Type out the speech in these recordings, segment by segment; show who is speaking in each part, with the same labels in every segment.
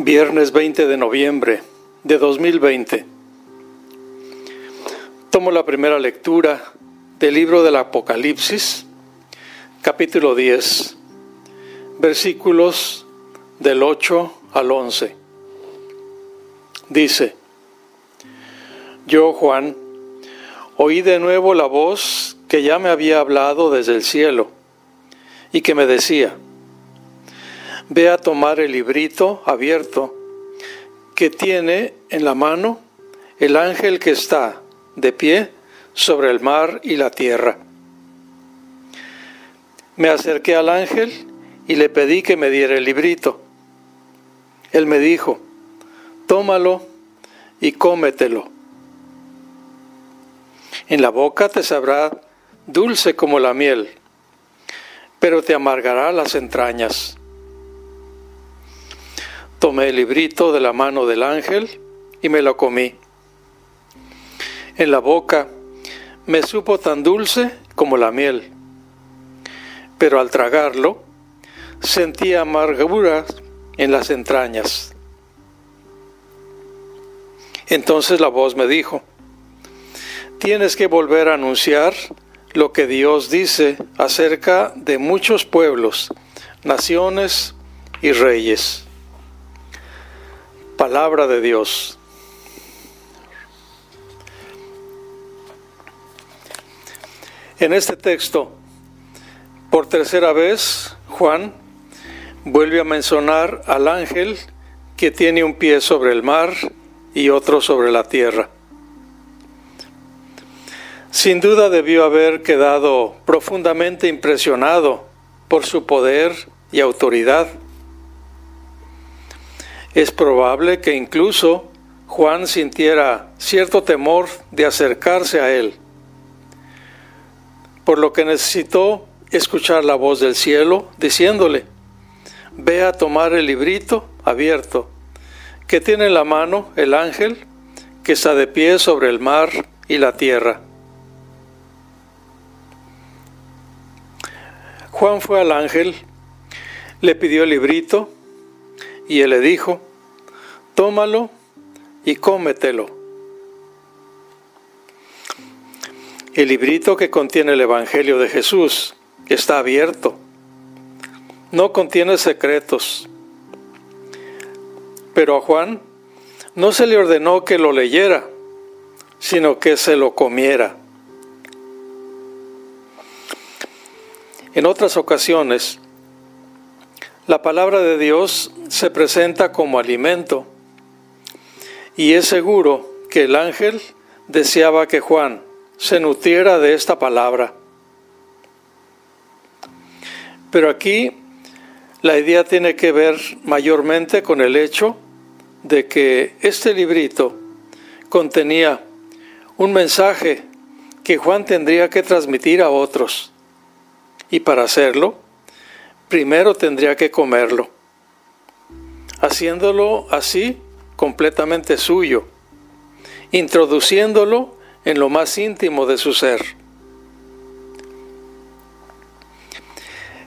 Speaker 1: Viernes 20 de noviembre de 2020. Tomo la primera lectura del libro del Apocalipsis, capítulo 10, versículos del 8 al 11. Dice, Yo, Juan, oí de nuevo la voz que ya me había hablado desde el cielo y que me decía, Ve a tomar el librito abierto que tiene en la mano el ángel que está de pie sobre el mar y la tierra. Me acerqué al ángel y le pedí que me diera el librito. Él me dijo, tómalo y cómetelo. En la boca te sabrá dulce como la miel, pero te amargará las entrañas. Tomé el librito de la mano del ángel y me lo comí. En la boca me supo tan dulce como la miel, pero al tragarlo sentí amargura en las entrañas. Entonces la voz me dijo, tienes que volver a anunciar lo que Dios dice acerca de muchos pueblos, naciones y reyes. Palabra de Dios. En este texto, por tercera vez, Juan vuelve a mencionar al ángel que tiene un pie sobre el mar y otro sobre la tierra. Sin duda debió haber quedado profundamente impresionado por su poder y autoridad es probable que incluso Juan sintiera cierto temor de acercarse a él, por lo que necesitó escuchar la voz del cielo diciéndole, ve a tomar el librito abierto que tiene en la mano el ángel que está de pie sobre el mar y la tierra. Juan fue al ángel, le pidió el librito y él le dijo, tómalo y cómetelo. El librito que contiene el Evangelio de Jesús está abierto. No contiene secretos. Pero a Juan no se le ordenó que lo leyera, sino que se lo comiera. En otras ocasiones, la palabra de Dios se presenta como alimento y es seguro que el ángel deseaba que Juan se nutriera de esta palabra. Pero aquí la idea tiene que ver mayormente con el hecho de que este librito contenía un mensaje que Juan tendría que transmitir a otros. Y para hacerlo, primero tendría que comerlo. Haciéndolo así, completamente suyo, introduciéndolo en lo más íntimo de su ser.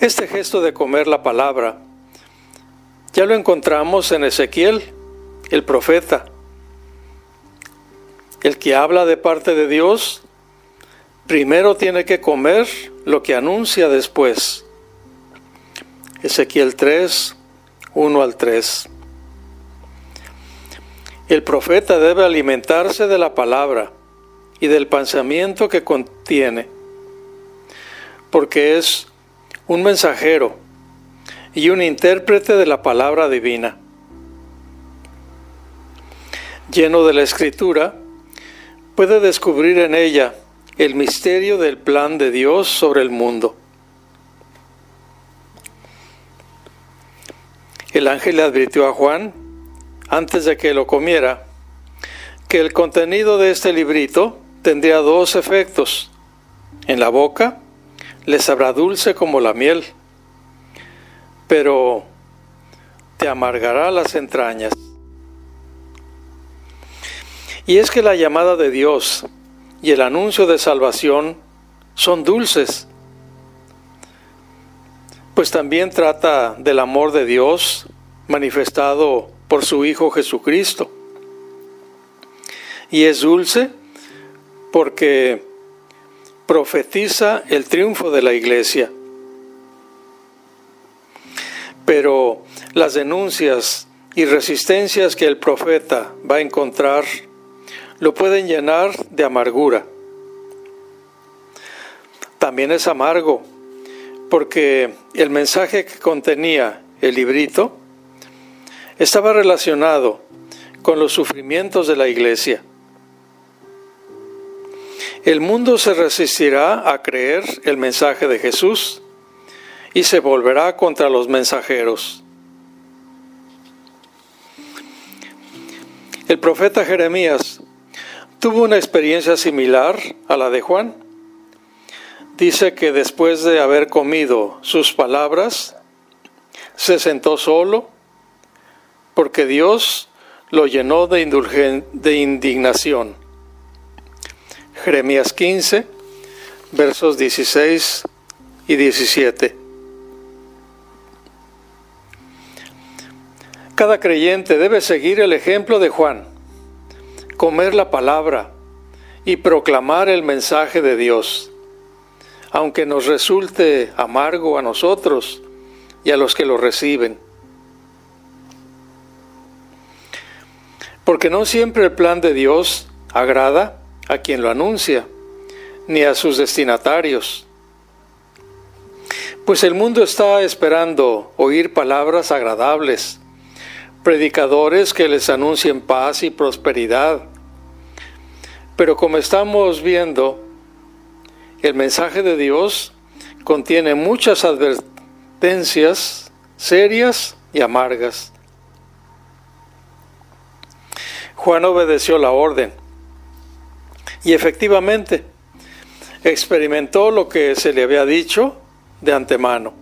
Speaker 1: Este gesto de comer la palabra ya lo encontramos en Ezequiel, el profeta, el que habla de parte de Dios, primero tiene que comer lo que anuncia después. Ezequiel 3, 1 al 3. El profeta debe alimentarse de la palabra y del pensamiento que contiene, porque es un mensajero y un intérprete de la palabra divina. Lleno de la escritura, puede descubrir en ella el misterio del plan de Dios sobre el mundo. El ángel le advirtió a Juan antes de que lo comiera, que el contenido de este librito tendría dos efectos. En la boca le sabrá dulce como la miel, pero te amargará las entrañas. Y es que la llamada de Dios y el anuncio de salvación son dulces, pues también trata del amor de Dios manifestado por su Hijo Jesucristo. Y es dulce porque profetiza el triunfo de la iglesia. Pero las denuncias y resistencias que el profeta va a encontrar lo pueden llenar de amargura. También es amargo porque el mensaje que contenía el librito estaba relacionado con los sufrimientos de la iglesia. El mundo se resistirá a creer el mensaje de Jesús y se volverá contra los mensajeros. El profeta Jeremías tuvo una experiencia similar a la de Juan. Dice que después de haber comido sus palabras, se sentó solo porque Dios lo llenó de, de indignación. Jeremías 15, versos 16 y 17. Cada creyente debe seguir el ejemplo de Juan, comer la palabra y proclamar el mensaje de Dios, aunque nos resulte amargo a nosotros y a los que lo reciben. Porque no siempre el plan de Dios agrada a quien lo anuncia, ni a sus destinatarios. Pues el mundo está esperando oír palabras agradables, predicadores que les anuncien paz y prosperidad. Pero como estamos viendo, el mensaje de Dios contiene muchas advertencias serias y amargas. Juan obedeció la orden y efectivamente experimentó lo que se le había dicho de antemano.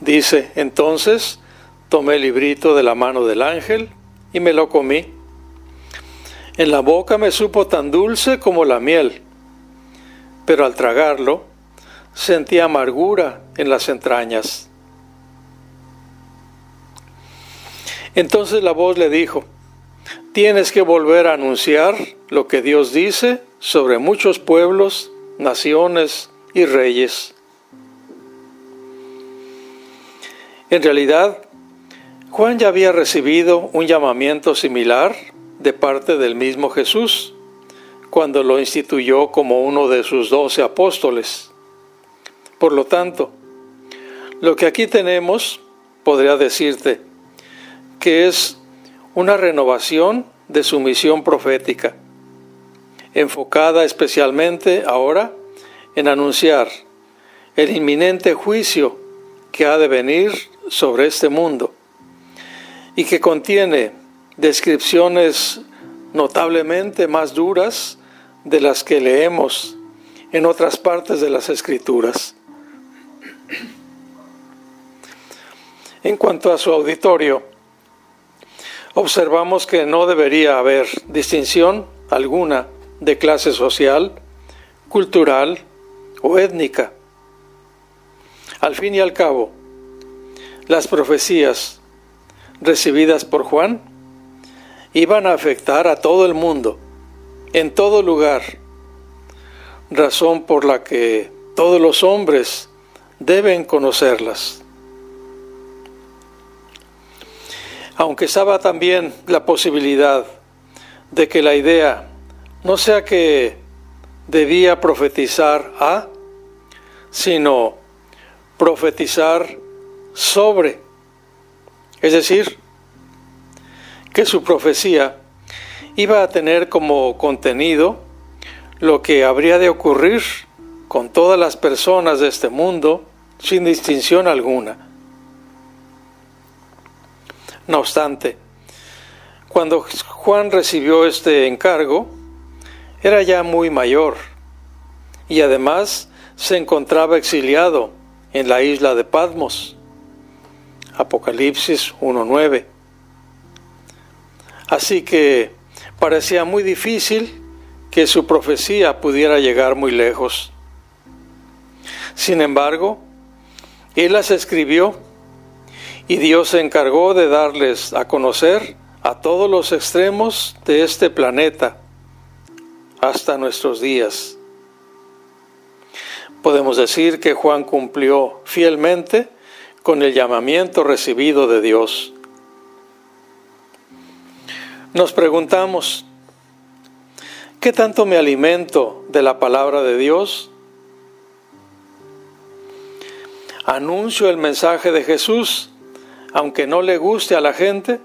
Speaker 1: Dice entonces, Tomé el librito de la mano del ángel y me lo comí. En la boca me supo tan dulce como la miel, pero al tragarlo sentí amargura en las entrañas. Entonces la voz le dijo, tienes que volver a anunciar lo que Dios dice sobre muchos pueblos, naciones y reyes. En realidad, Juan ya había recibido un llamamiento similar de parte del mismo Jesús cuando lo instituyó como uno de sus doce apóstoles. Por lo tanto, lo que aquí tenemos, podría decirte, que es una renovación de su misión profética, enfocada especialmente ahora en anunciar el inminente juicio que ha de venir sobre este mundo y que contiene descripciones notablemente más duras de las que leemos en otras partes de las escrituras. En cuanto a su auditorio, observamos que no debería haber distinción alguna de clase social, cultural o étnica. Al fin y al cabo, las profecías recibidas por Juan iban a afectar a todo el mundo, en todo lugar, razón por la que todos los hombres deben conocerlas. Aunque estaba también la posibilidad de que la idea no sea que debía profetizar a, sino profetizar sobre es decir, que su profecía iba a tener como contenido lo que habría de ocurrir con todas las personas de este mundo sin distinción alguna. No obstante, cuando Juan recibió este encargo, era ya muy mayor y además se encontraba exiliado en la isla de Patmos. Apocalipsis 1.9. Así que parecía muy difícil que su profecía pudiera llegar muy lejos. Sin embargo, él las escribió y Dios se encargó de darles a conocer a todos los extremos de este planeta hasta nuestros días. Podemos decir que Juan cumplió fielmente con el llamamiento recibido de Dios. Nos preguntamos, ¿qué tanto me alimento de la palabra de Dios? ¿Anuncio el mensaje de Jesús aunque no le guste a la gente?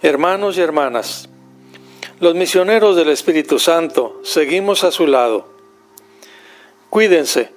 Speaker 1: Hermanos y hermanas, los misioneros del Espíritu Santo seguimos a su lado. Cuídense